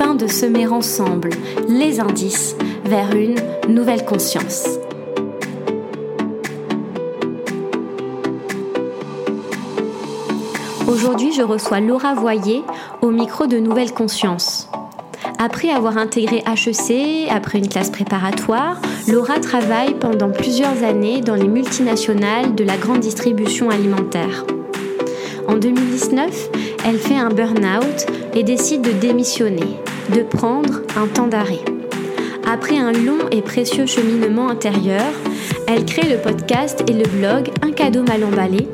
afin de semer ensemble les indices vers une nouvelle conscience. Aujourd'hui, je reçois Laura Voyer au micro de Nouvelle Conscience. Après avoir intégré HEC, après une classe préparatoire, Laura travaille pendant plusieurs années dans les multinationales de la grande distribution alimentaire. En 2019, elle fait un burn-out et décide de démissionner, de prendre un temps d'arrêt. Après un long et précieux cheminement intérieur, elle crée le podcast et le blog Un cadeau mal emballé,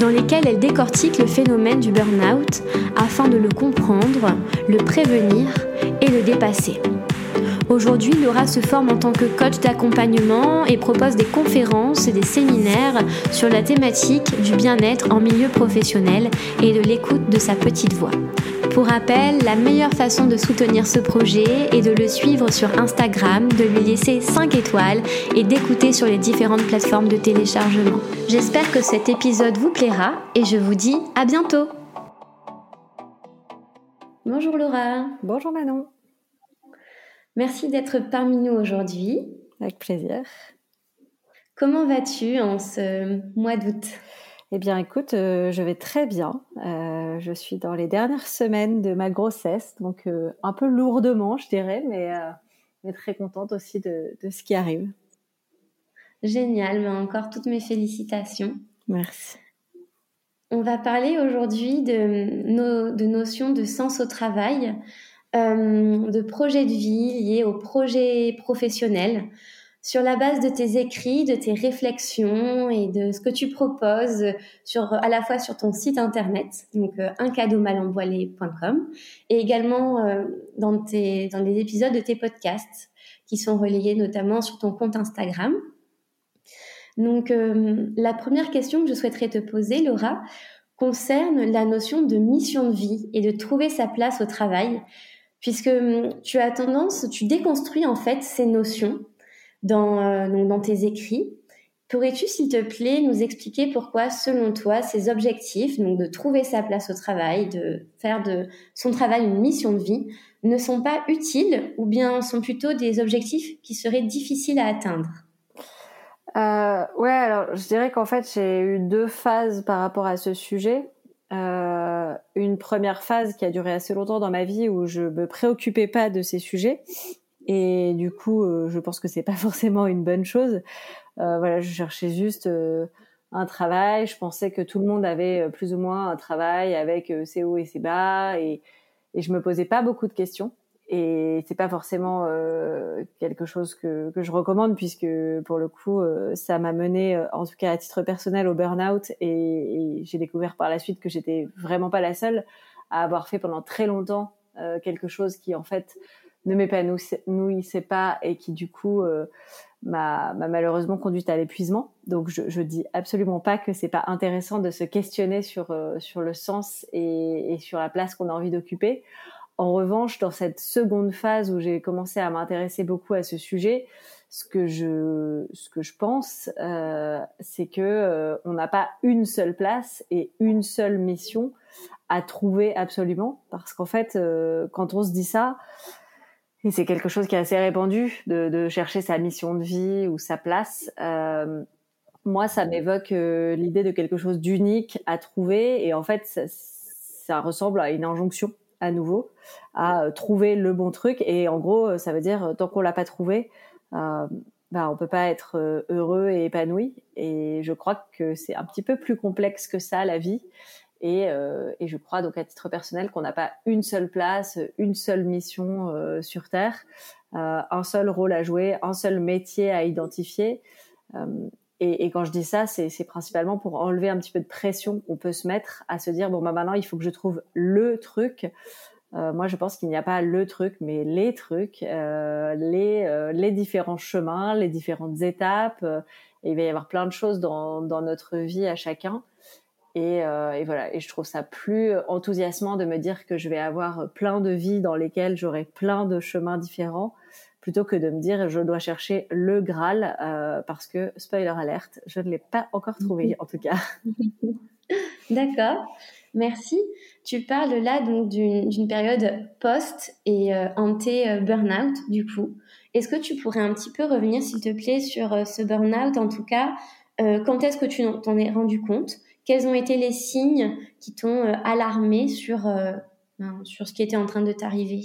dans lesquels elle décortique le phénomène du burn-out afin de le comprendre, le prévenir et le dépasser. Aujourd'hui, Laura se forme en tant que coach d'accompagnement et propose des conférences et des séminaires sur la thématique du bien-être en milieu professionnel et de l'écoute de sa petite voix. Pour rappel, la meilleure façon de soutenir ce projet est de le suivre sur Instagram, de lui laisser 5 étoiles et d'écouter sur les différentes plateformes de téléchargement. J'espère que cet épisode vous plaira et je vous dis à bientôt. Bonjour Laura. Bonjour Manon. Merci d'être parmi nous aujourd'hui. Avec plaisir. Comment vas-tu en ce mois d'août? Eh bien, écoute, euh, je vais très bien. Euh, je suis dans les dernières semaines de ma grossesse, donc euh, un peu lourdement, je dirais, mais, mais très contente aussi de, de, ce qui arrive. Génial, mais encore toutes mes félicitations. Merci. On va parler aujourd'hui de, no de notions de sens au travail. Euh, de projets de vie liés aux projets professionnels sur la base de tes écrits, de tes réflexions et de ce que tu proposes sur, à la fois sur ton site internet, donc euh, et également euh, dans, tes, dans les épisodes de tes podcasts qui sont relayés notamment sur ton compte Instagram. Donc, la première question que je souhaiterais te poser, Laura, concerne la notion de mission de vie et de trouver sa place au travail puisque hum, tu as tendance, tu déconstruis en fait ces notions dans, euh, dans tes écrits. Pourrais-tu, s'il te plaît, nous expliquer pourquoi, selon toi, ces objectifs, donc de trouver sa place au travail, de faire de son travail une mission de vie, ne sont pas utiles ou bien sont plutôt des objectifs qui seraient difficiles à atteindre? Euh, Ouais, alors je dirais qu'en fait j'ai eu deux phases par rapport à ce sujet. Euh, une première phase qui a duré assez longtemps dans ma vie où je me préoccupais pas de ces sujets et du coup euh, je pense que c'est pas forcément une bonne chose. Euh, voilà, je cherchais juste euh, un travail. Je pensais que tout le monde avait euh, plus ou moins un travail avec ses hauts et ses bas et, et je me posais pas beaucoup de questions et c'est pas forcément euh, quelque chose que, que, je recommande puisque pour le coup euh, ça m'a mené euh, en tout cas à titre personnel au burn-out. Et, et j'ai découvert par la suite que j'étais vraiment pas la seule à avoir fait pendant très longtemps euh, quelque chose qui en fait ne m'épanouissait pas et qui du coup m'a malheureusement conduite à l'épuisement. Donc je, je dis absolument pas que c'est pas intéressant de se questionner sur sur le sens et, et sur la place qu'on a envie d'occuper en revanche, dans cette seconde phase où j'ai commencé à m'intéresser beaucoup à ce sujet, ce que je, ce que je pense, euh, c'est que euh, on n'a pas une seule place et une seule mission à trouver absolument, parce qu'en fait, euh, quand on se dit ça, et c'est quelque chose qui est assez répandu de, de, chercher sa mission de vie ou sa place. Euh, moi, ça m'évoque euh, l'idée de quelque chose d'unique à trouver, et en fait, ça, ça ressemble à une injonction à nouveau à euh, trouver le bon truc. Et en gros, euh, ça veut dire euh, tant qu'on l'a pas trouvé, euh, bah, on peut pas être heureux et épanoui. Et je crois que c'est un petit peu plus complexe que ça la vie. Et, et je crois donc à titre personnel qu'on n'a pas une seule place, une seule mission sur Terre, un seul rôle à jouer, un seul métier à identifier. Et, et, quand je dis ça, c'est principalement pour enlever un petit peu de pression qu'on peut se mettre à se dire bon bah maintenant il faut que je trouve le truc moi, je pense qu'il n'y a pas le truc, mais les trucs, les, les différents chemins, les différentes étapes. il va y avoir plein de choses dans, dans notre vie à chacun. Et, et, voilà, et je trouve ça plus enthousiasmant de me dire que je vais avoir plein de vies dans lesquelles j'aurai plein de chemins différents plutôt que de me dire je dois chercher le Graal euh, parce que spoiler alerte, je ne l'ai pas encore trouvé en tout cas. D'accord, merci. Tu parles là donc d'une période post et euh, anté burnout du coup. Est-ce que tu pourrais un petit peu revenir s'il te plaît sur euh, ce burnout? En tout cas Quand est-ce que tu t'en es rendu compte? Quels ont été les signes qui t'ont alarmé sur ben, sur ce qui était en train de t'arriver?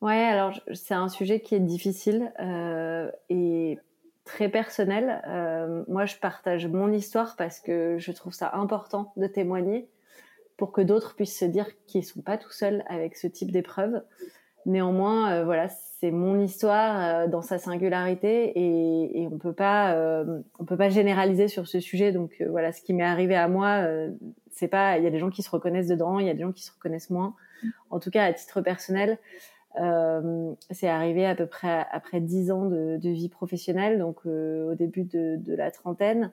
Ouais, alors c'est un sujet qui est difficile euh, et très personnel. Euh, moi, je partage mon histoire parce que je trouve ça important de témoigner pour que d'autres puissent se dire qu'ils sont pas tout seuls avec ce type d'épreuve. Néanmoins, euh, voilà, c'est mon histoire euh, dans sa singularité et, et on peut pas, euh, on peut pas généraliser sur ce sujet. Donc voilà, ce qui m'est arrivé à moi, c'est pas, il y a des gens qui se reconnaissent dedans, il y a des gens qui se reconnaissent moins. En tout cas, à titre personnel, euh, c'est arrivé à peu près après dix ans de, de, vie professionnelle, donc euh, au début de, de, la trentaine.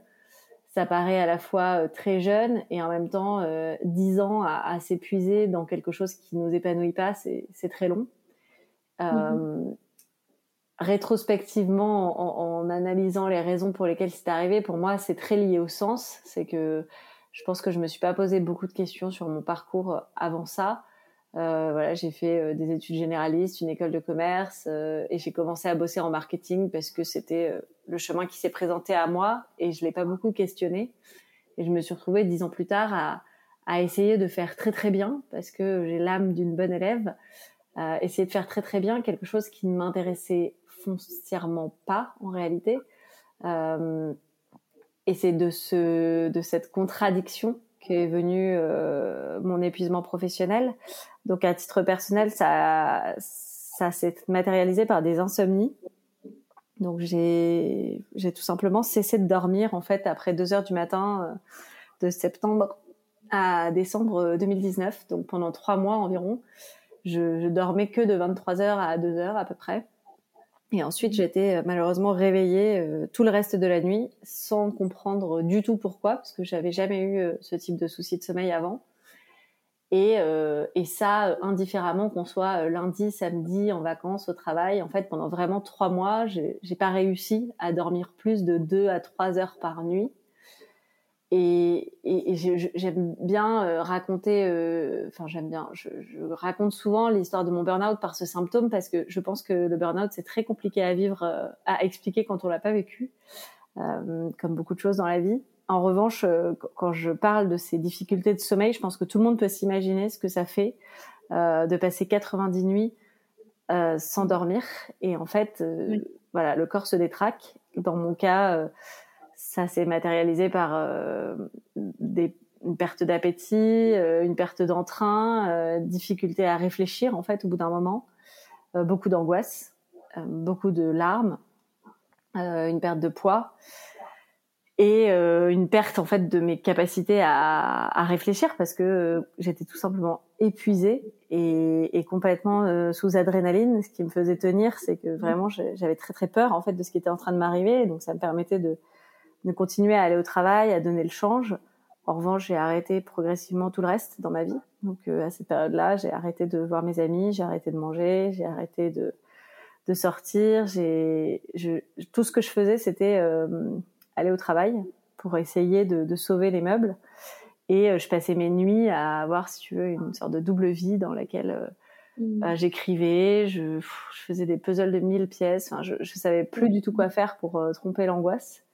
Ça paraît à la fois euh, très jeune et en même temps euh, dix ans à, à s'épuiser dans quelque chose qui nous épanouit pas, c'est très long. Mm-hmm. Rétrospectivement, en, en, analysant les raisons pour lesquelles c'est arrivé, pour moi, c'est très lié au sens. C'est que je pense que je me suis pas posé beaucoup de questions sur mon parcours avant ça. Euh, voilà, j'ai fait euh, des études généralistes, une école de commerce, euh, et j'ai commencé à bosser en marketing parce que c'était euh, le chemin qui s'est présenté à moi et je l'ai pas beaucoup questionné. Et je me suis retrouvée dix ans plus tard à, à essayer de faire très très bien parce que j'ai l'âme d'une bonne élève, essayer de faire très très bien quelque chose qui ne m'intéressait foncièrement pas en réalité. et c'est de ce de cette contradiction qu'est venu euh, mon épuisement professionnel. Donc à titre personnel, ça, ça s'est matérialisé par des insomnies. Donc j'ai, j'ai tout simplement cessé de dormir en fait après deux heures du matin euh, de septembre à décembre 2019. Donc pendant trois mois environ, je, je dormais que de 23 heures à 2 heures à peu près. Et ensuite, j'étais euh, malheureusement réveillée euh, tout le reste de la nuit sans comprendre du tout pourquoi, parce que j'avais jamais eu euh, ce type de souci de sommeil avant. Et, et ça, indifféremment qu'on soit lundi, samedi, en vacances, au travail, en fait, pendant vraiment trois mois, j'ai pas réussi à dormir plus de deux à trois heures par nuit. Et, et, j'aime bien euh, raconter, euh, enfin j'aime bien, je, je, raconte souvent l'histoire de mon burn-out par ce symptôme parce que je pense que le burn-out c'est très compliqué à vivre, euh, à expliquer quand on l'a pas vécu, comme beaucoup de choses dans la vie. En revanche, quand je parle de ces difficultés de sommeil, je pense que tout le monde peut s'imaginer ce que ça fait de passer 90 nuits sans dormir. Et en fait, voilà, le corps se détraque. Dans mon cas ça s'est matérialisé par euh, des, une perte d'appétit, euh, une perte d'entrain, euh, difficulté à réfléchir en fait au bout d'un moment, beaucoup d'angoisse, beaucoup de larmes, une perte de poids et une perte en fait de mes capacités à, à réfléchir parce que j'étais tout simplement épuisée et, et complètement sous adrénaline. Ce qui me faisait tenir, c'est que vraiment j'avais très très peur en fait de ce qui était en train de m'arriver, donc ça me permettait de de continuer à aller au travail, à donner le change. En revanche, j'ai arrêté progressivement tout le reste dans ma vie. Donc euh, à cette période-là, j'ai arrêté de voir mes amis, j'ai arrêté de manger, j'ai arrêté de de sortir. J'ai tout ce que je faisais, c'était euh, aller au travail pour essayer de, de sauver les meubles. Et euh, je passais mes nuits à avoir, si tu veux, une sorte de double vie dans laquelle mmh. bah, j'écrivais, je, je, faisais des puzzles de mille pièces. Enfin, je, je savais plus du tout quoi faire pour tromper l'angoisse.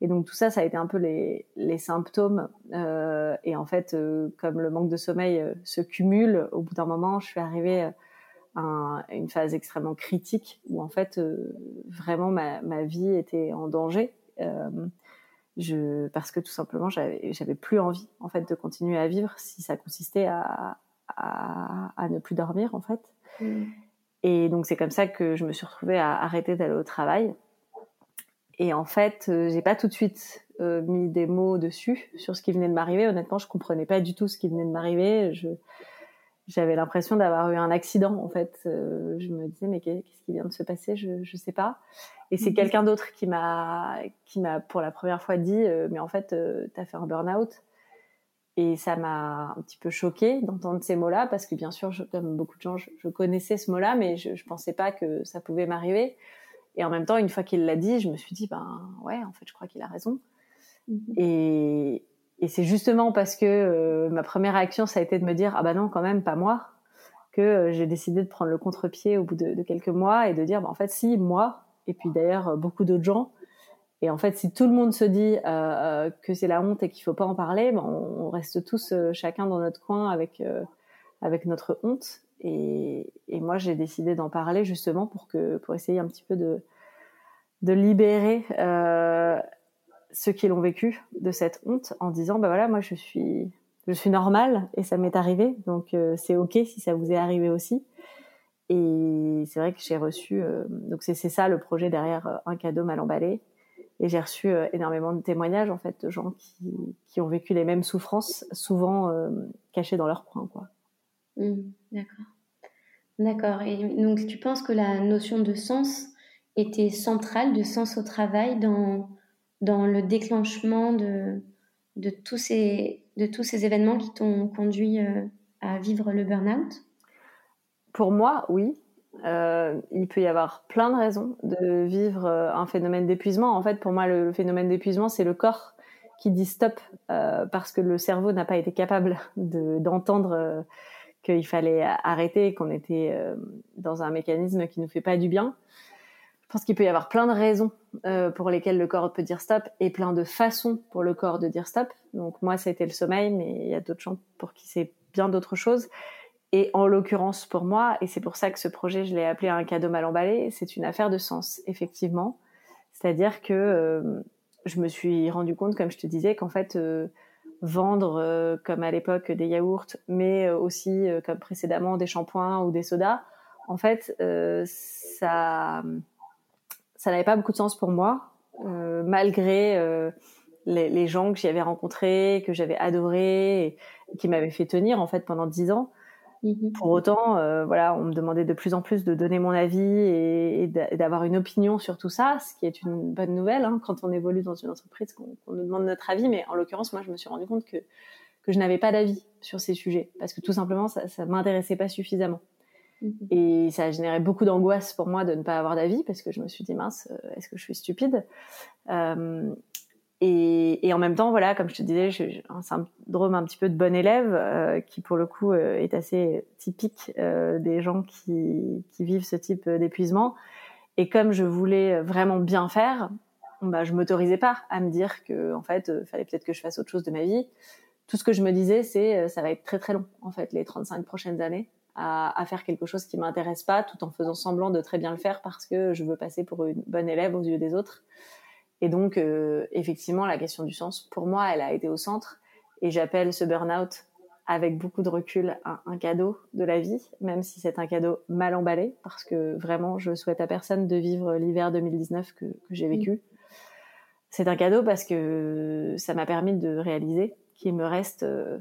Et donc tout ça, ça a été un peu les, les symptômes. Euh, et en fait, euh, comme le manque de sommeil euh, se cumule, au bout d'un moment, je suis arrivée à, une phase extrêmement critique où en fait, euh, vraiment, ma, ma, vie était en danger. je, parce que tout simplement, j'avais, j'avais plus envie en fait de continuer à vivre si ça consistait à, à, à ne plus dormir en fait. Mmh. Et donc c'est comme ça que je me suis retrouvée à arrêter d'aller au travail et en fait, euh, j'ai pas tout de suite euh, mis des mots dessus sur ce qui venait de m'arriver. Honnêtement, je comprenais pas du tout ce qui venait de m'arriver. Je j'avais l'impression d'avoir eu un accident en fait. je me disais mais qu'est-ce qui vient de se passer? Je ne sais pas. Et c'est mhm. quelqu'un d'autre qui m'a qui m'a pour la première fois dit mais en fait tu as fait un burn-out. Et ça m'a un petit peu choqué d'entendre ces mots-là parce que bien sûr, comme beaucoup de gens, je, connaissais ce mot-là, mais je, je pensais pas que ça pouvait m'arriver. Et en même temps, une fois qu'il l'a dit, je me suis dit, ben ouais, en fait, je crois qu'il a raison. Mhm. Et, et c'est justement parce que euh, ma première réaction, ça a été de me dire, ah ben non, quand même, pas moi, que euh, j'ai décidé de prendre le contre-pied au bout de, de, quelques mois et de dire, ben, en fait, si, moi, et puis d'ailleurs, beaucoup d'autres gens. Et en fait, si tout le monde se dit euh, que c'est la honte et qu'il faut pas en parler, ben, on, reste tous chacun dans notre coin avec avec notre honte. Et, moi, j'ai décidé d'en parler justement pour que pour essayer un petit peu de de libérer euh, ceux qui l'ont vécu de cette honte en disant bah voilà moi je suis je suis normale et ça m'est arrivé. Donc euh, c'est ok si ça vous est arrivé aussi. Et c'est vrai que j'ai reçu euh, donc c'est ça le projet derrière un cadeau mal emballé. Et j'ai reçu énormément de témoignages en fait de gens qui, qui ont vécu les mêmes souffrances souvent cachées dans leur coin quoi mmh, d'accord d'accord et donc tu penses que la notion de sens était centrale de sens au travail dans, dans le déclenchement de, de, tous ces, de tous ces événements qui t'ont conduit euh, à vivre le burn-out? Pour moi, oui. Euh, il peut y avoir plein de raisons de vivre euh, un phénomène d'épuisement. En fait, pour moi, le, phénomène d'épuisement, c'est le corps qui dit stop parce que le cerveau n'a pas été capable d'entendre qu'il fallait arrêter, qu'on était dans un mécanisme qui ne fait pas du bien. Je pense qu'il peut y avoir plein de raisons euh, pour lesquelles le corps peut dire stop et plein de façons pour le corps de dire stop. Donc moi, ça a été le sommeil, mais il y a d'autres gens pour qui c'est bien d'autres choses. Et en l'occurrence pour moi, et c'est pour ça que ce projet, je l'ai appelé un cadeau mal emballé, c'est une affaire de sens, effectivement. C'est-à-dire que euh, je me suis rendu compte, comme je te disais, qu'en fait, euh, vendre comme à l'époque des yaourts, mais aussi comme précédemment des shampoings ou des sodas, en fait, ça ça n'avait pas beaucoup de sens pour moi, euh, malgré euh, les, les, gens que j'y avais rencontrés, que j'avais adorés, et, qui m'avaient fait tenir en fait pendant dix ans. Mhm. Pour autant, euh, voilà, on me demandait de plus en plus de donner mon avis et, et d'avoir une opinion sur tout ça, ce qui est une bonne nouvelle hein, quand on évolue dans une entreprise, qu'on nous demande notre avis. Mais en l'occurrence, moi, je me suis rendu compte que que je n'avais pas d'avis sur ces sujets parce que tout simplement, ça, ça m'intéressait pas suffisamment. Mhm. Et ça a généré beaucoup d'angoisse pour moi de ne pas avoir d'avis parce que je me suis dit mince, euh, est-ce que je suis stupide? Euh, et, et, en même temps, voilà, comme je te disais, j'ai un syndrome un petit peu de bon élève euh, qui, pour le coup, euh, est assez typique euh, des gens qui, qui, vivent ce type d'épuisement. Et comme je voulais vraiment bien faire, bah, je m'autorisais pas à me dire que, en fait, il fallait peut-être que je fasse autre chose de ma vie. Tout ce que je me disais, c'est ça va être très très long, en fait, les 35 prochaines années à, faire quelque chose qui m'intéresse pas, tout en faisant semblant de très bien le faire parce que je veux passer pour une bonne élève aux yeux des autres. Et donc, euh, effectivement, la question du sens, pour moi, elle a été au centre. Et j'appelle ce burn-out avec beaucoup de recul un, cadeau de la vie, même si c'est un cadeau mal emballé, parce que vraiment, je souhaite à personne de vivre l'hiver 2019 que, que j'ai vécu. C'est un cadeau parce que ça m'a permis de réaliser qu'il me reste euh,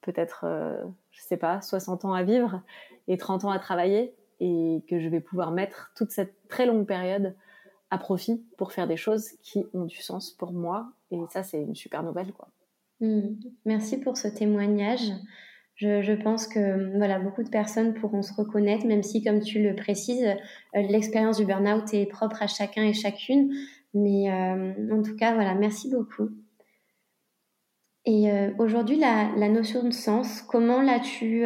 peut-être euh, je sais pas, 60 ans à vivre et 30 ans à travailler et que je vais pouvoir mettre toute cette très longue période à profit pour faire des choses qui ont du sens pour moi. Et ça, c'est une super nouvelle, quoi. Hmm. Merci pour ce témoignage. Je, pense que voilà, beaucoup de personnes pourront se reconnaître, même si, comme tu le précises, euh, l'expérience du burn-out est propre à chacun et chacune. Mais euh, en tout cas, voilà, merci beaucoup. Et euh, aujourd'hui, la, notion de sens, comment l'as-tu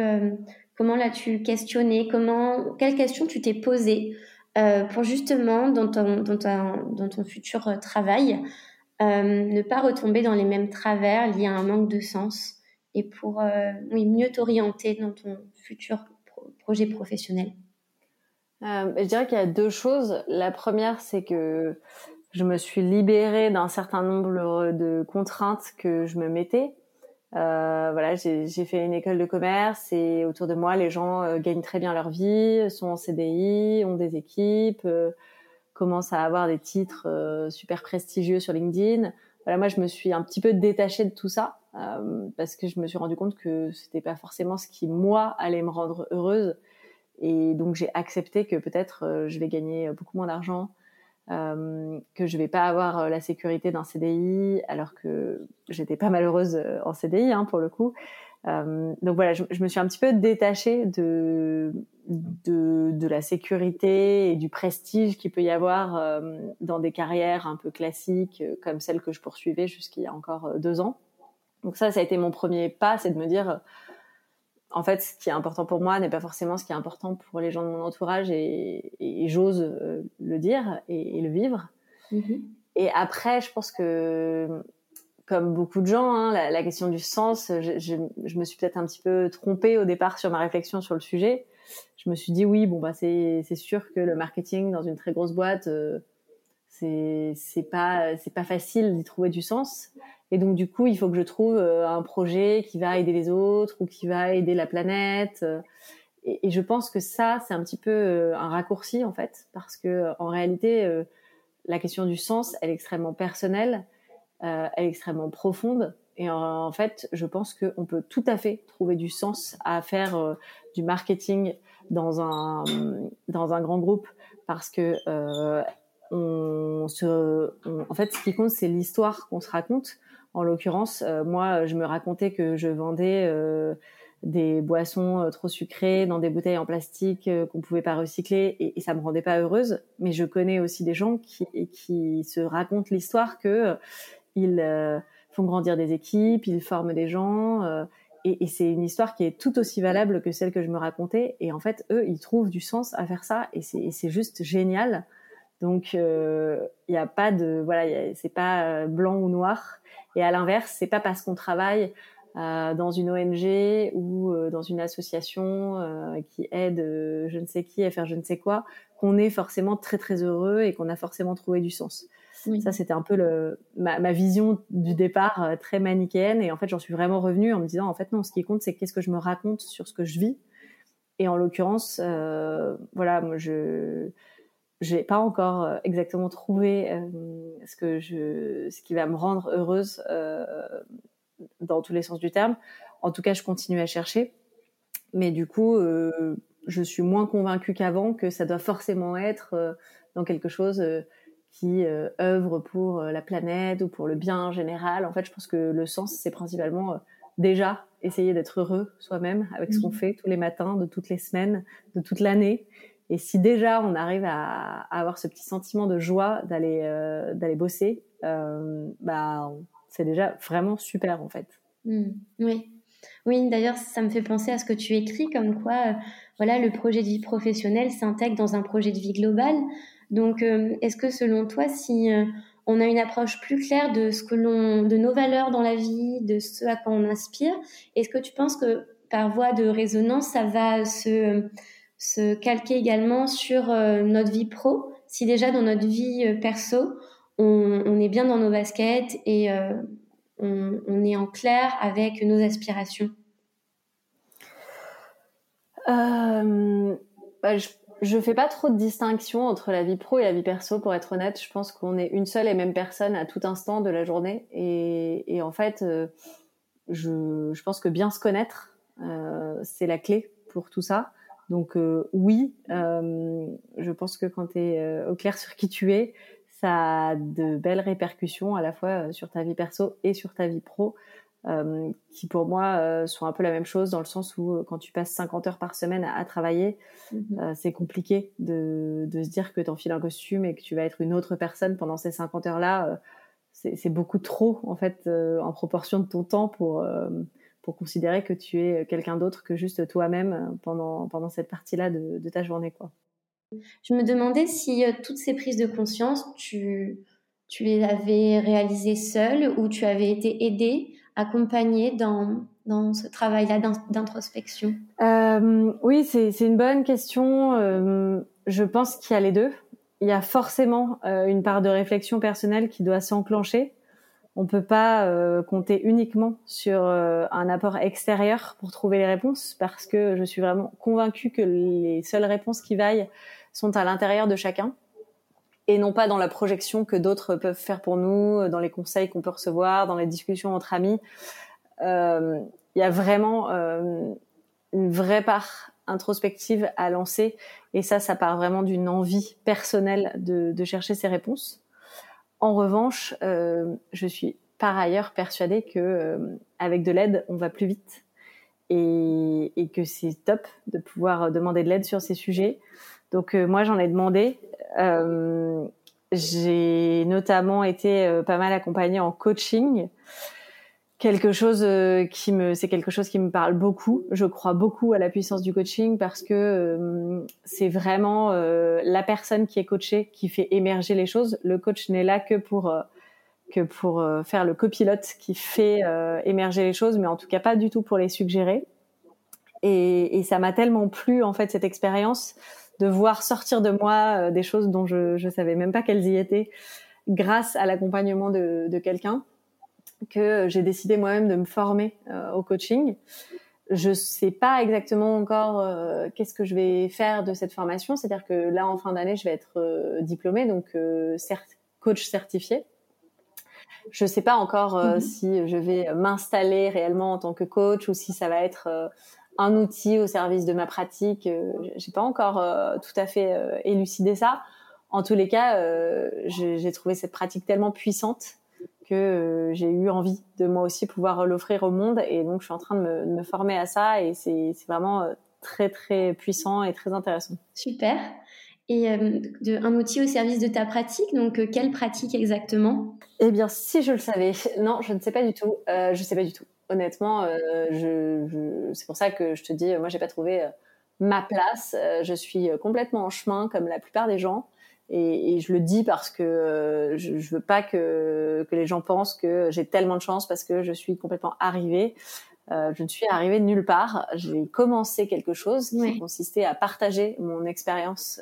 comment l'as-tu questionné Comment quelles questions tu t'es posées euh, pour justement dans ton dans, ta, dans ton futur travail ne pas retomber dans les mêmes travers liés à un manque de sens et pour oui, mieux t'orienter dans ton futur projet professionnel Je dirais qu'il y a deux choses. La première, c'est que je me suis libérée d'un certain nombre de contraintes que je me mettais. Euh, voilà, j'ai fait une école de commerce et autour de moi, les gens euh, gagnent très bien leur vie, sont en CDI, ont des équipes, euh, commencent à avoir des titres euh, super prestigieux sur LinkedIn. voilà, moi, je me suis un petit peu détachée de tout ça parce que je me suis rendu compte que c'était pas forcément ce qui moi allait me rendre heureuse. Et donc j'ai accepté que peut-être je vais gagner beaucoup moins d'argent, euh, que je vais pas avoir euh, la sécurité d'un CDI, alors que j'étais pas malheureuse en CDI hein, pour le coup. Euh, donc voilà, je, me suis un petit peu détachée de, de, de la sécurité et du prestige qu'il peut y avoir euh, dans des carrières un peu classiques euh, comme celle que je poursuivais jusqu'il y a encore euh, deux ans. Donc ça, ça a été mon premier pas, c'est de me dire, en fait, ce qui est important pour moi n'est pas forcément ce qui est important pour les gens de mon entourage et, et, et j'ose le dire et, et le vivre. Mm-hmm. Et après, je pense que comme beaucoup de gens, hein, la, la, question du sens, je, je, je me suis peut-être un petit peu trompée au départ sur ma réflexion sur le sujet. Je me suis dit oui, bon bah c'est sûr que le marketing dans une très grosse boîte, euh, c'est c'est pas c'est pas facile d'y trouver du sens. Et donc du coup, il faut que je trouve euh, un projet qui va aider les autres ou qui va aider la planète. Euh, et, je pense que ça, c'est un petit peu euh, un raccourci en fait, parce que en réalité, la question du sens, elle est extrêmement personnelle euh, est extrêmement profonde. Et en, fait, je pense qu'on peut tout à fait trouver du sens à faire du marketing dans un dans un grand groupe parce que en fait, ce qui compte, c'est l'histoire qu'on se raconte. En l'occurrence, euh, moi, je me racontais que je vendais euh, des boissons euh, trop sucrées dans des bouteilles en plastique qu'on pouvait pas recycler et, et, ça me rendait pas heureuse. Mais je connais aussi des gens qui, qui se racontent l'histoire que ils font grandir des équipes, ils forment des gens. Et, et c'est une histoire qui est tout aussi valable que celle que je me racontais. Et en fait, eux, ils trouvent du sens à faire ça. Et c'est juste génial. Donc, il euh, n'y a pas de... Voilà, c'est pas blanc ou noir. Et à l'inverse, c'est pas parce qu'on travaille euh, dans une ONG ou euh, dans une association euh, qui aide je ne sais qui à faire je ne sais quoi qu'on est forcément très très heureux et qu'on a forcément trouvé du sens. Oui. Ça, c'était un peu le, ma, ma, vision du départ euh, très manichéenne. Et en fait, j'en suis vraiment revenue en me disant, en fait, non, ce qui compte, c'est qu'est-ce que je me raconte sur ce que je vis. Et en l'occurrence, euh, voilà, moi, je j'ai pas encore euh, exactement trouvé euh, ce que je, ce qui va me rendre heureuse euh, dans tous les sens du terme. En tout cas, je continue à chercher. Mais du coup, euh, je suis moins convaincue qu'avant que ça doit forcément être dans quelque chose qui euh, œuvrent pour euh, la planète ou pour le bien général. En fait, je pense que le sens, c'est principalement euh, déjà essayer d'être heureux soi-même avec ce qu'on mmh. fait tous les matins, de toutes les semaines, de toute l'année. Et si déjà on arrive à, avoir ce petit sentiment de joie d'aller euh, d'aller bosser, euh, bah c'est déjà vraiment super en fait. Mmh. Oui. Oui, d'ailleurs, ça me fait penser à ce que tu écris, comme quoi, euh, voilà, le projet de vie professionnelle s'intègre dans un projet de vie global. Donc, est-ce que selon toi, si on a une approche plus claire de ce que l'on, de nos valeurs dans la vie, de ce à quoi on aspire, est-ce que tu penses que par voie de résonance, ça va se, se calquer également sur euh, notre vie pro Si déjà dans notre vie euh, perso, on, est bien dans nos baskets et euh, on, est en clair avec nos aspirations bah, je je fais pas trop de distinction entre la vie pro et la vie perso, pour être honnête. Je pense qu'on est une seule et même personne à tout instant de la journée. Et, en fait, je, pense que bien se connaître, c'est la clé pour tout ça. Donc euh, oui, euh, je pense que quand tu es euh, au clair sur qui tu es, ça a de belles répercussions à la fois sur ta vie perso et sur ta vie pro qui pour moi sont un peu la même chose dans le sens où quand tu passes 50 heures par semaine à, à travailler, mm-hmm. c'est compliqué de, de, se dire que tu enfiles un costume et que tu vas être une autre personne pendant ces 50 heures-là. c'est beaucoup trop en fait en proportion de ton temps pour pour considérer que tu es quelqu'un d'autre que juste toi-même pendant pendant cette partie-là de, de, ta journée quoi. Je me demandais si toutes ces prises de conscience, tu tu les avais réalisées seule ou tu avais été aidée accompagner dans, dans ce travail-là d'introspection? Euh, Oui, c'est une bonne question. Euh, je pense qu'il y a les deux. Il y a forcément euh, une part de réflexion personnelle qui doit s'enclencher. On peut pas euh, compter uniquement sur euh, un apport extérieur pour trouver les réponses parce que je suis vraiment convaincue que les seules réponses qui vaillent sont à l'intérieur de chacun. et non pas dans la projection que d'autres peuvent faire pour nous, dans les conseils qu'on peut recevoir, dans les discussions entre amis. Euh, il y a vraiment euh, une vraie part introspective à lancer, et ça, ça part vraiment d'une envie personnelle de, de, chercher ces réponses. En revanche, euh, je suis par ailleurs persuadée que euh, avec de l'aide, on va plus vite, et, que c'est top de pouvoir demander de l'aide sur ces sujets. Donc euh, moi, j'en ai demandé. J'ai notamment été pas mal accompagnée en coaching. Quelque chose qui me, c'est quelque chose qui me parle beaucoup. Je crois beaucoup à la puissance du coaching parce que c'est vraiment la personne qui est coachée qui fait émerger les choses. Le coach n'est là que pour que pour faire le copilote qui fait émerger les choses, mais en tout cas pas du tout pour les suggérer. Et, ça m'a tellement plu en fait cette expérience de voir sortir de moi euh, des choses dont je ne savais même pas qu'elles y étaient, grâce à l'accompagnement de quelqu'un, que j'ai décidé moi-même de me former euh, au coaching. Je sais pas exactement encore euh, qu'est-ce que je vais faire de cette formation. C'est-à-dire que là, en fin d'année, je vais être diplômée, donc coach certifié. Je sais pas encore mm-hmm. si je vais m'installer réellement en tant que coach ou si ça va être un outil au service de ma pratique. Euh, j'ai pas encore euh, tout à fait euh, élucidé ça. En tous les cas, j'ai trouvé cette pratique tellement puissante que j'ai eu envie de moi aussi pouvoir l'offrir au monde. Et donc, je suis en train de me, de me former à ça et c'est vraiment très, très puissant et très intéressant. Super. Et de, un outil au service de ta pratique, donc quelle pratique exactement? Eh bien, si je le savais, non, je ne sais pas du tout. Euh, je sais pas du tout honnêtement, euh, je, c'est pour ça que je te dis, moi, j'ai pas trouvé euh, ma place. Euh, je suis complètement en chemin, comme la plupart des gens. Et, je le dis parce que je, je veux pas que, que les gens pensent que j'ai tellement de chance parce que je suis complètement arrivée. je ne suis arrivée de nulle part. J'ai commencé quelque chose qui consistait à partager mon expérience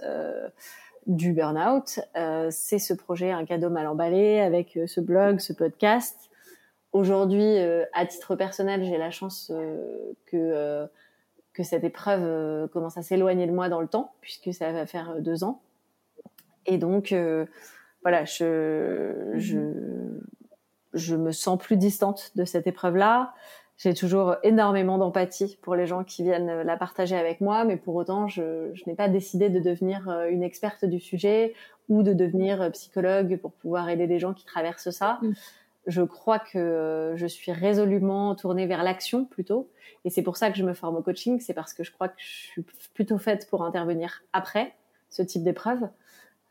du burn-out. c'est ce projet Un cadeau mal emballé avec ce blog, ce podcast Aujourd'hui, euh, à titre personnel, j'ai la chance euh, que euh, que cette épreuve commence à s'éloigner de moi dans le temps, puisque ça va faire deux ans. Et donc, voilà, je, je, je me sens plus distante de cette épreuve-là. J'ai toujours énormément d'empathie pour les gens qui viennent la partager avec moi, mais pour autant, je, je n'ai pas décidé de devenir une experte du sujet ou de devenir psychologue pour pouvoir aider des gens qui traversent ça. Mm je crois que euh, je suis résolument tournée vers l'action plutôt. Et c'est pour ça que je me forme au coaching. C'est parce que je crois que je suis plutôt faite pour intervenir après ce type d'épreuve.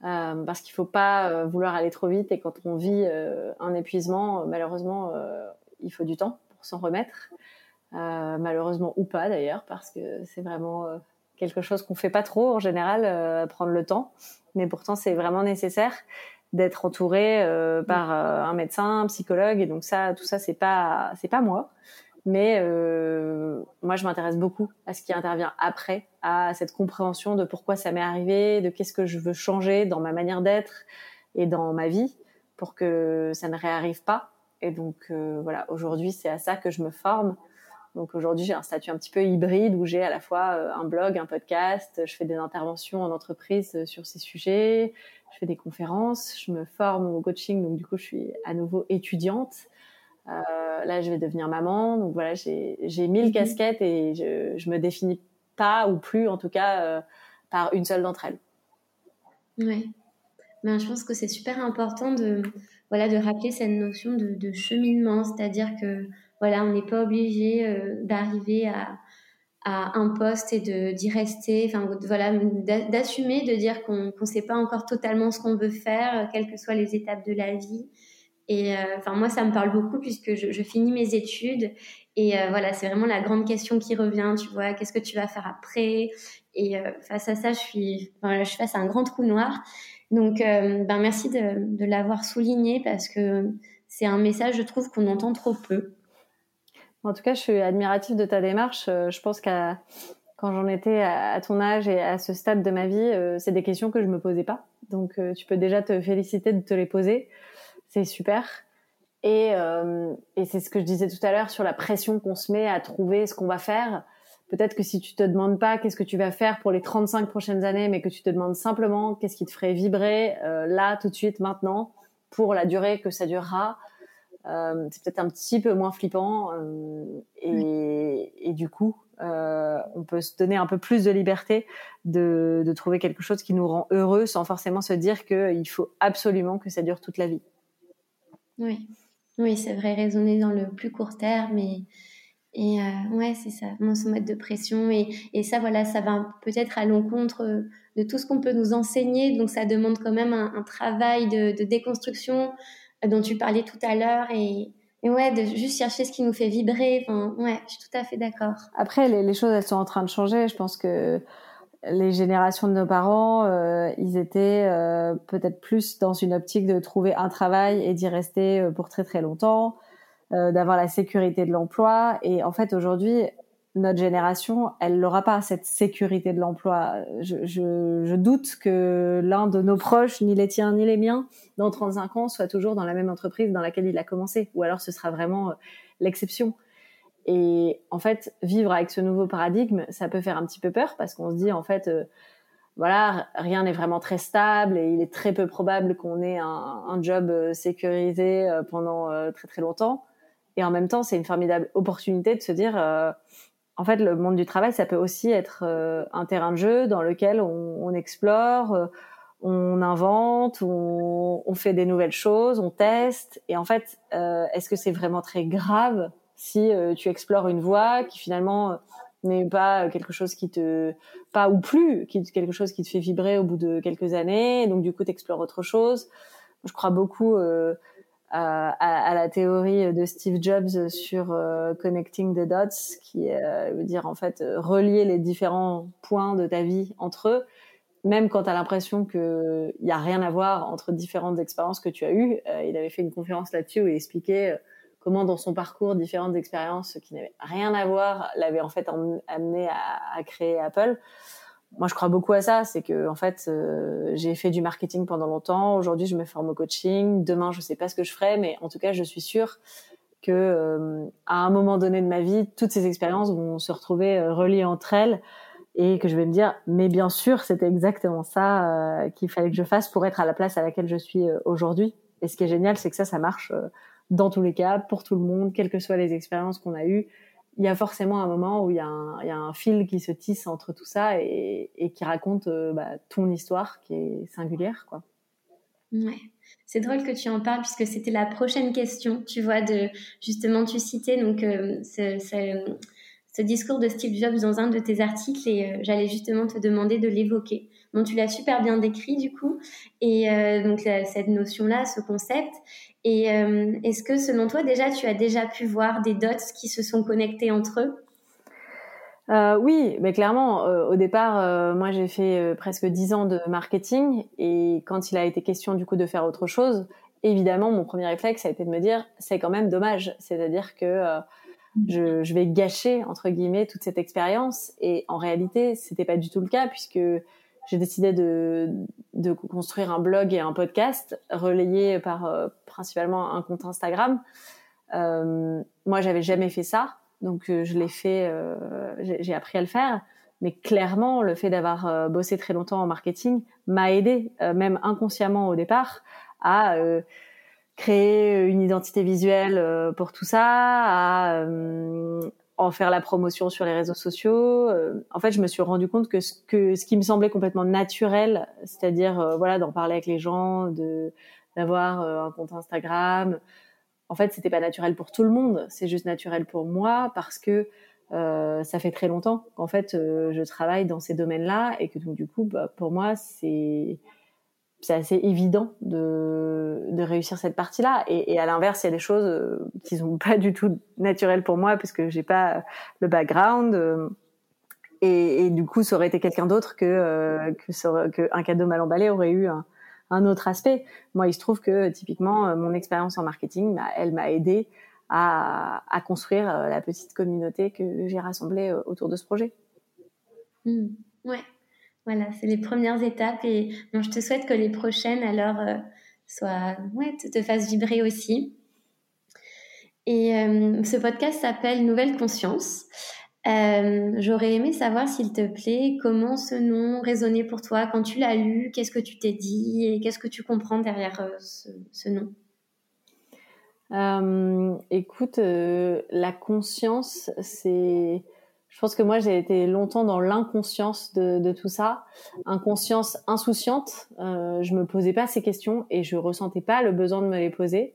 Euh, parce qu'il faut pas euh, vouloir aller trop vite. Et quand on vit euh, un épuisement, malheureusement, il faut du temps pour s'en remettre. malheureusement ou pas d'ailleurs, parce que c'est vraiment quelque chose qu'on fait pas trop en général, prendre le temps. Mais pourtant, c'est vraiment nécessaire d'être entouré euh, par euh, un médecin, un psychologue et donc ça tout ça c'est pas c'est pas moi mais euh, moi je m'intéresse beaucoup à ce qui intervient après à cette compréhension de pourquoi ça m'est arrivé de qu'est-ce que je veux changer dans ma manière d'être et dans ma vie pour que ça ne réarrive pas. Et donc euh, voilà aujourd'hui c'est à ça que je me forme. Donc aujourd'hui j'ai un statut un petit peu hybride où j'ai à la fois euh, un blog un podcast je fais des interventions en entreprise sur ces sujets je fais des conférences, je me forme au coaching, donc du coup, je suis à nouveau étudiante. Euh, là, je vais devenir maman, donc voilà, j'ai mille mhm. casquettes et je, je me définis pas ou plus, en tout cas, euh, par une seule d'entre elles. Oui, ben, je pense que c'est super important de voilà de rappeler cette notion de, de cheminement, c'est-à-dire que voilà, on n'est pas obligé euh, d'arriver à à un poste et de d'y rester, enfin voilà, d'assumer, de dire qu'on ne sait pas encore totalement ce qu'on veut faire, quelles que soient les étapes de la vie. Et euh, enfin moi ça me parle beaucoup puisque je, finis mes études et euh, voilà c'est vraiment la grande question qui revient. Tu vois, qu'est-ce que tu vas faire après? Et euh, face à ça, je suis, enfin, je suis face à un grand trou noir. Donc ben merci de, l'avoir souligné parce que c'est un message je trouve qu'on entend trop peu. En tout cas, je suis admirative de ta démarche. Je pense qu'à quand j'en étais à, ton âge et à ce stade de ma vie, c'est des questions que je me posais pas. Donc, tu peux déjà te féliciter de te les poser. C'est super. Et, et c'est ce que je disais tout à l'heure sur la pression qu'on se met à trouver ce qu'on va faire. Peut-être que si tu te demandes pas qu'est-ce que tu vas faire pour les 35 prochaines années, mais que tu te demandes simplement qu'est-ce qui te ferait vibrer euh, là, tout de suite, maintenant, pour la durée que ça durera, euh, c'est peut-être un petit peu moins flippant. Euh, et, et, du coup, euh, on peut se donner un peu plus de liberté de, de, trouver quelque chose qui nous rend heureux sans forcément se dire qu'il faut absolument que ça dure toute la vie. Oui, oui c'est vrai, raisonner dans le plus court terme et et euh, ouais, c'est ça, se mettre de pression. Et, et ça, voilà, ça va peut-être à l'encontre de tout ce qu'on peut nous enseigner. Donc, ça demande quand même un, travail de, déconstruction euh, dont tu parlais tout à l'heure. Et, et, ouais, de juste chercher ce qui nous fait vibrer. Enfin, ouais, je suis tout à fait d'accord. Après, les, choses, elles sont en train de changer. Je pense que les générations de nos parents, euh, ils étaient euh, peut-être plus dans une optique de trouver un travail et d'y rester euh, pour très très longtemps. Euh, d'avoir la sécurité de l'emploi. Et en fait, aujourd'hui, notre génération, elle n'aura pas cette sécurité de l'emploi. Je, je, je, doute que l'un de nos proches, ni les tiens ni les miens, dans 35 ans, soit toujours dans la même entreprise dans laquelle il a commencé. Ou alors ce sera vraiment euh, l'exception. Et en fait, vivre avec ce nouveau paradigme, ça peut faire un petit peu peur parce qu'on se dit en fait, euh, voilà, rien n'est vraiment très stable et il est très peu probable qu'on ait un, un, job sécurisé pendant très très longtemps. Et en même temps, c'est une formidable opportunité de se dire, euh, en fait, le monde du travail, ça peut aussi être euh, un terrain de jeu dans lequel on, on explore, euh, on invente, on, on, fait des nouvelles choses, on teste. Et en fait, euh, est-ce que c'est vraiment très grave si euh, tu explores une voie qui finalement n'est pas quelque chose qui te pas ou plus qui quelque chose qui te fait vibrer au bout de quelques années donc du coup tu explores autre chose je crois beaucoup euh, à, la théorie de Steve Jobs sur euh, connecting the dots, qui euh, veut dire en fait euh, relier les différents points de ta vie entre eux, même quand tu as l'impression qu'il n'y a rien à voir entre différentes expériences que tu as eues. il avait fait une conférence là-dessus où il expliquait comment dans son parcours, différentes expériences qui n'avaient rien à voir l'avaient en fait amené à, créer Apple moi, je crois beaucoup à ça. C'est que, en fait, euh, j'ai fait du marketing pendant longtemps. Aujourd'hui, je me forme au coaching. Demain, je sais pas ce que je ferai, mais en tout cas, je suis sûre que, euh, à un moment donné de ma vie, toutes ces expériences vont se retrouver euh, reliées entre elles et que je vais me dire, mais bien sûr, c'était exactement ça qu'il fallait que je fasse pour être à la place à laquelle je suis aujourd'hui. Et ce qui est génial, c'est que ça, ça marche dans tous les cas, pour tout le monde, quelles que soient les expériences qu'on a eues il y a forcément un moment où il y a un, fil qui se tisse entre tout ça et, qui raconte euh, bah, ton histoire qui est singulière, quoi. Ouais. C'est drôle que tu en parles puisque c'était la prochaine question, tu vois, de justement tu citais donc euh, ce, discours de Steve Jobs dans un de tes articles et euh, j'allais justement te demander de l'évoquer. Donc tu l'as super bien décrit du coup. Et euh, donc cette notion là, ce concept. Et euh, est-ce que selon toi déjà tu as déjà pu voir des dots qui se sont connectés entre eux? Euh, oui, mais clairement, euh, au départ, euh, moi j'ai fait presque dix ans de marketing. Et quand il a été question du coup de faire autre chose, évidemment, mon premier réflexe a été de me dire c'est quand même dommage, c'est-à-dire que euh, je, je, vais gâcher entre guillemets toute cette expérience. Et en réalité, c'était pas du tout le cas puisque j'ai décidé de, de, construire un blog et un podcast relayé par euh, principalement un compte Instagram. Euh, moi, j'avais jamais fait ça, donc euh, je l'ai fait, euh, j'ai appris à le faire. Mais clairement, le fait d'avoir bossé très longtemps en marketing m'a aidé, même inconsciemment au départ, à créer une identité visuelle pour tout ça, à en faire la promotion sur les réseaux sociaux. Euh, en fait, je me suis rendu compte que ce, que ce qui me semblait complètement naturel, c'est-à-dire euh, voilà d'en parler avec les gens, d'avoir euh, un compte Instagram. En fait, c'était pas naturel pour tout le monde. C'est juste naturel pour moi parce que ça fait très longtemps qu'en fait je travaille dans ces domaines-là et que donc du coup, bah, pour moi, c'est c'est assez évident de, de réussir cette partie-là. Et, et, à l'inverse, il y a des choses euh, qui sont pas du tout naturelles pour moi parce que j'ai pas le background. Euh, et, et, du coup, ça aurait été quelqu'un d'autre que, euh, que, que, un cadeau mal emballé aurait eu un, un, autre aspect. Moi, il se trouve que typiquement, mon expérience en marketing, bah, elle m'a aidé à, à, construire la petite communauté que j'ai rassemblée autour de ce projet. Mmh. Ouais. Voilà, c'est les premières étapes et bon, je te souhaite que les prochaines alors euh, soient, ouais, te, fassent vibrer aussi. Et euh, ce podcast s'appelle Nouvelle Conscience. Euh, j'aurais aimé savoir, s'il te plaît, comment ce nom résonnait pour toi quand tu l'as lu, qu'est-ce que tu t'es dit et qu'est-ce que tu comprends derrière euh, ce, nom? écoute, la conscience, c'est. Je pense que moi, j'ai été longtemps dans l'inconscience de, tout ça, inconscience insouciante. je me posais pas ces questions et je ressentais pas le besoin de me les poser.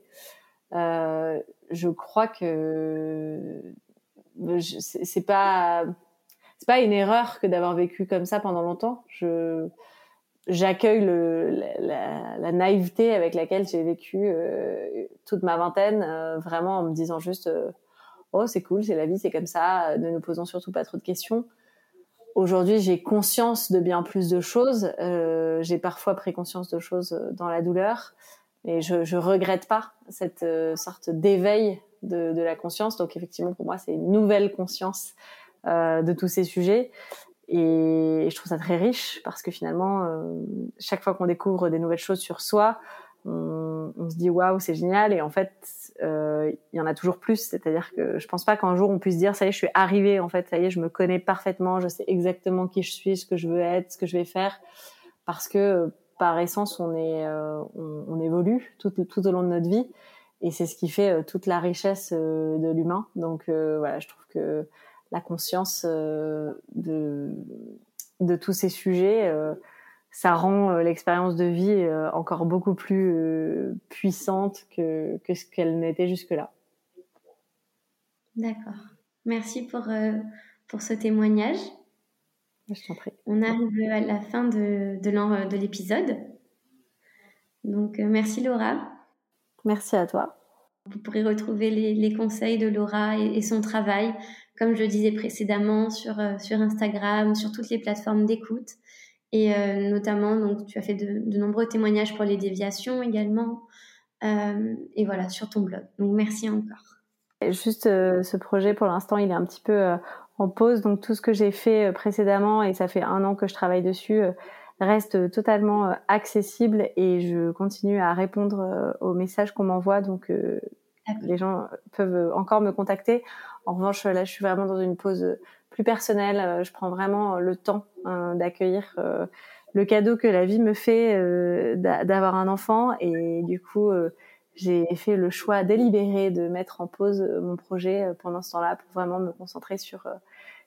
je crois que c'est pas c'est pas une erreur que d'avoir vécu comme ça pendant longtemps. Je j'accueille la, la, naïveté avec laquelle j'ai vécu euh, toute ma vingtaine, euh, vraiment en me disant juste euh, oh c'est cool, c'est la vie, c'est comme ça, ne nous posons surtout pas trop de questions. Aujourd'hui, j'ai conscience de bien plus de choses. j'ai parfois pris conscience de choses dans la douleur, mais je, je regrette pas cette sorte d'éveil de, la conscience. Donc effectivement, pour moi, c'est une nouvelle conscience euh, de tous ces sujets. Et je trouve ça très riche parce que finalement, euh, chaque fois qu'on découvre des nouvelles choses sur soi, on, on se dit waouh, c'est génial. Et en fait, euh, il y en a toujours plus. C'est-à-dire que je pense pas qu'un jour on puisse dire ça y est, je suis arrivée. En fait, ça y est, je me connais parfaitement. Je sais exactement qui je suis, ce que je veux être, ce que je vais faire, parce que par essence, on est, euh, on, évolue tout, tout au long de notre vie et c'est ce qui fait euh, toute la richesse euh, de l'humain. Donc euh, voilà, je trouve que la conscience de, de tous ces sujets, ça rend l'expérience de vie encore beaucoup plus puissante que, que ce qu'elle n'était jusque-là. D'accord. Merci pour, pour ce témoignage. Je t'en prie. On arrive à la fin de, de, de l'épisode. Donc, merci Laura. Merci à toi. Vous pourrez retrouver les, conseils de Laura et, son travail, comme je le disais précédemment, sur, euh, sur Instagram, sur toutes les plateformes d'écoute. Et euh, notamment, donc, tu as fait de, nombreux témoignages pour les déviations également. Euh, et voilà, sur ton blog. Donc, merci encore. juste, ce projet, pour l'instant, il est un petit peu en pause. Donc, tout ce que j'ai fait précédemment, et ça fait un an que je travaille dessus, reste totalement euh, accessible et je continue à répondre euh, aux messages qu'on m'envoie. Donc, euh, les gens peuvent encore me contacter. En revanche, là, je suis vraiment dans une pause plus personnelle. Je prends vraiment le temps hein, d'accueillir le cadeau que la vie me fait d'avoir un enfant. Et du coup, j'ai fait le choix délibéré de mettre en pause mon projet pendant ce temps-là pour vraiment me concentrer sur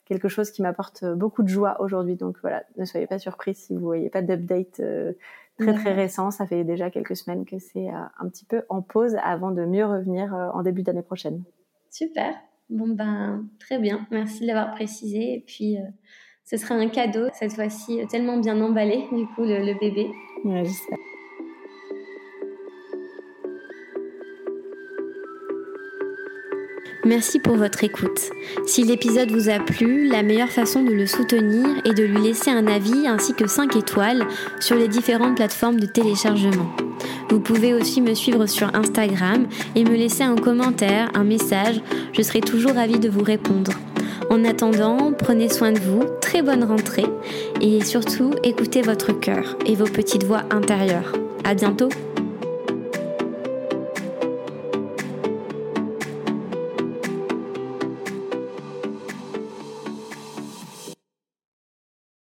quelque chose qui m'apporte beaucoup de joie aujourd'hui. Donc voilà, ne soyez pas surpris si vous voyez pas d'update euh, très très récent. Ça fait déjà quelques semaines que c'est euh, un petit peu en pause avant de mieux revenir euh, en début d'année prochaine. Super. Bon ben très bien. Merci de l'avoir précisé. Et puis ce sera un cadeau cette fois-ci tellement bien emballé du coup le, bébé. Merci pour votre écoute. Si l'épisode vous a plu, la meilleure façon de le soutenir est de lui laisser un avis ainsi que 5 étoiles sur les différentes plateformes de téléchargement. Vous pouvez aussi me suivre sur Instagram et me laisser un commentaire, un message, je serai toujours ravie de vous répondre. En attendant, prenez soin de vous, très bonne rentrée et surtout écoutez votre cœur et vos petites voix intérieures. À bientôt!